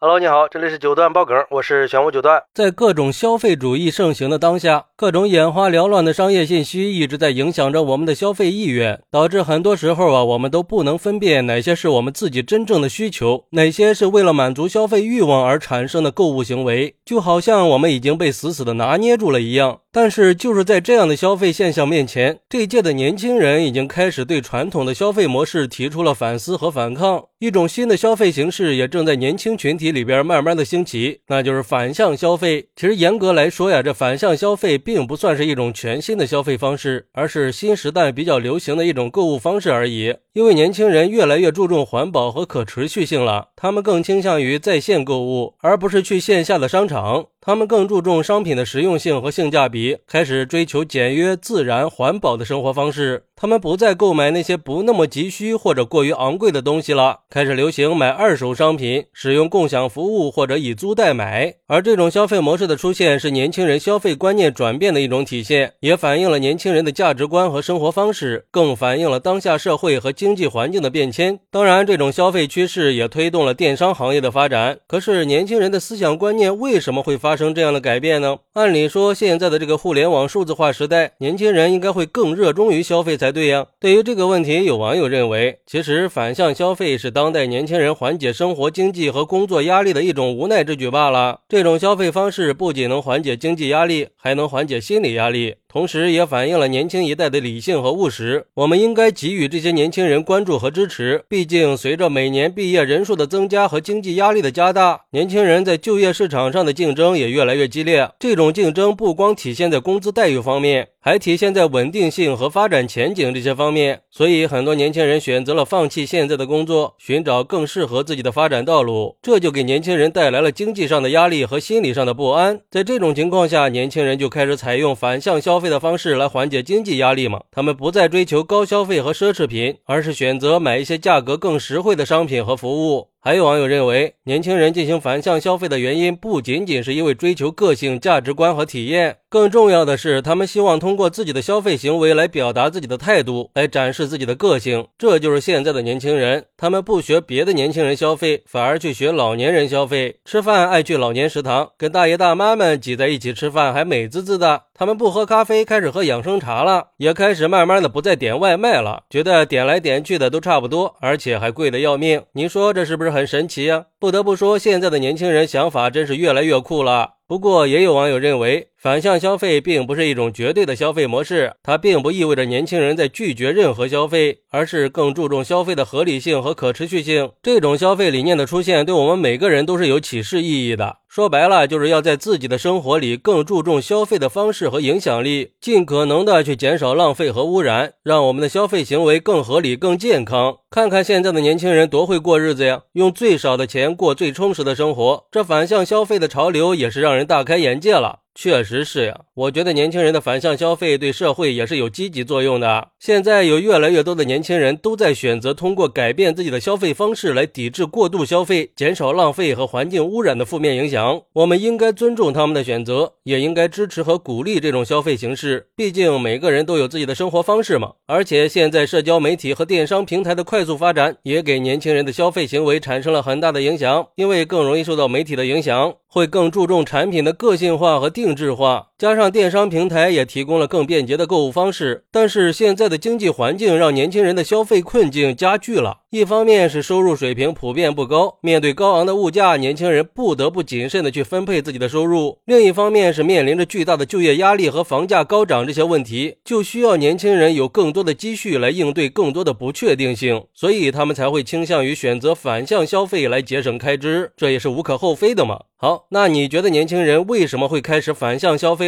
Hello，你好，这里是九段爆梗，我是玄武九段。在各种消费主义盛行的当下，各种眼花缭乱的商业信息一直在影响着我们的消费意愿，导致很多时候啊，我们都不能分辨哪些是我们自己真正的需求，哪些是为了满足消费欲望而产生的购物行为，就好像我们已经被死死的拿捏住了一样。但是，就是在这样的消费现象面前，这届的年轻人已经开始对传统的消费模式提出了反思和反抗，一种新的消费形式也正在年轻群体。里边慢慢的兴起，那就是反向消费。其实严格来说呀，这反向消费并不算是一种全新的消费方式，而是新时代比较流行的一种购物方式而已。因为年轻人越来越注重环保和可持续性了，他们更倾向于在线购物，而不是去线下的商场。他们更注重商品的实用性和性价比，开始追求简约、自然、环保的生活方式。他们不再购买那些不那么急需或者过于昂贵的东西了，开始流行买二手商品，使用共享服务或者以租代买。而这种消费模式的出现，是年轻人消费观念转变的一种体现，也反映了年轻人的价值观和生活方式，更反映了当下社会和经济环境的变迁。当然，这种消费趋势也推动了电商行业的发展。可是，年轻人的思想观念为什么会发？生这样的改变呢？按理说，现在的这个互联网数字化时代，年轻人应该会更热衷于消费才对呀。对于这个问题，有网友认为，其实反向消费是当代年轻人缓解生活、经济和工作压力的一种无奈之举罢了。这种消费方式不仅能缓解经济压力，还能缓解心理压力。同时，也反映了年轻一代的理性和务实。我们应该给予这些年轻人关注和支持。毕竟，随着每年毕业人数的增加和经济压力的加大，年轻人在就业市场上的竞争也越来越激烈。这种竞争不光体现在工资待遇方面。还体现在稳定性和发展前景这些方面，所以很多年轻人选择了放弃现在的工作，寻找更适合自己的发展道路，这就给年轻人带来了经济上的压力和心理上的不安。在这种情况下，年轻人就开始采用反向消消费的方式来缓解经济压力嘛。他们不再追求高消费和奢侈品，而是选择买一些价格更实惠的商品和服务。还有网友认为，年轻人进行反向消费的原因不仅仅是因为追求个性、价值观和体验，更重要的是，他们希望通过自己的消费行为来表达自己的态度，来展示自己的个性。这就是现在的年轻人，他们不学别的年轻人消费，反而去学老年人消费。吃饭爱去老年食堂，跟大爷大妈们挤在一起吃饭，还美滋滋的。他们不喝咖啡，开始喝养生茶了，也开始慢慢的不再点外卖了，觉得点来点去的都差不多，而且还贵的要命。您说这是不是很神奇呀？不得不说，现在的年轻人想法真是越来越酷了。不过，也有网友认为。反向消费并不是一种绝对的消费模式，它并不意味着年轻人在拒绝任何消费，而是更注重消费的合理性和可持续性。这种消费理念的出现，对我们每个人都是有启示意义的。说白了，就是要在自己的生活里更注重消费的方式和影响力，尽可能的去减少浪费和污染，让我们的消费行为更合理、更健康。看看现在的年轻人多会过日子呀，用最少的钱过最充实的生活。这反向消费的潮流也是让人大开眼界了。确实是呀，我觉得年轻人的反向消费对社会也是有积极作用的。现在有越来越多的年轻人都在选择通过改变自己的消费方式来抵制过度消费、减少浪费和环境污染的负面影响。我们应该尊重他们的选择，也应该支持和鼓励这种消费形式。毕竟每个人都有自己的生活方式嘛。而且现在社交媒体和电商平台的快速发展，也给年轻人的消费行为产生了很大的影响，因为更容易受到媒体的影响。会更注重产品的个性化和定制化，加上电商平台也提供了更便捷的购物方式。但是现在的经济环境让年轻人的消费困境加剧了。一方面是收入水平普遍不高，面对高昂的物价，年轻人不得不谨慎的去分配自己的收入；另一方面是面临着巨大的就业压力和房价高涨这些问题，就需要年轻人有更多的积蓄来应对更多的不确定性，所以他们才会倾向于选择反向消费来节省开支，这也是无可厚非的嘛。好，那你觉得年轻人为什么会开始反向消费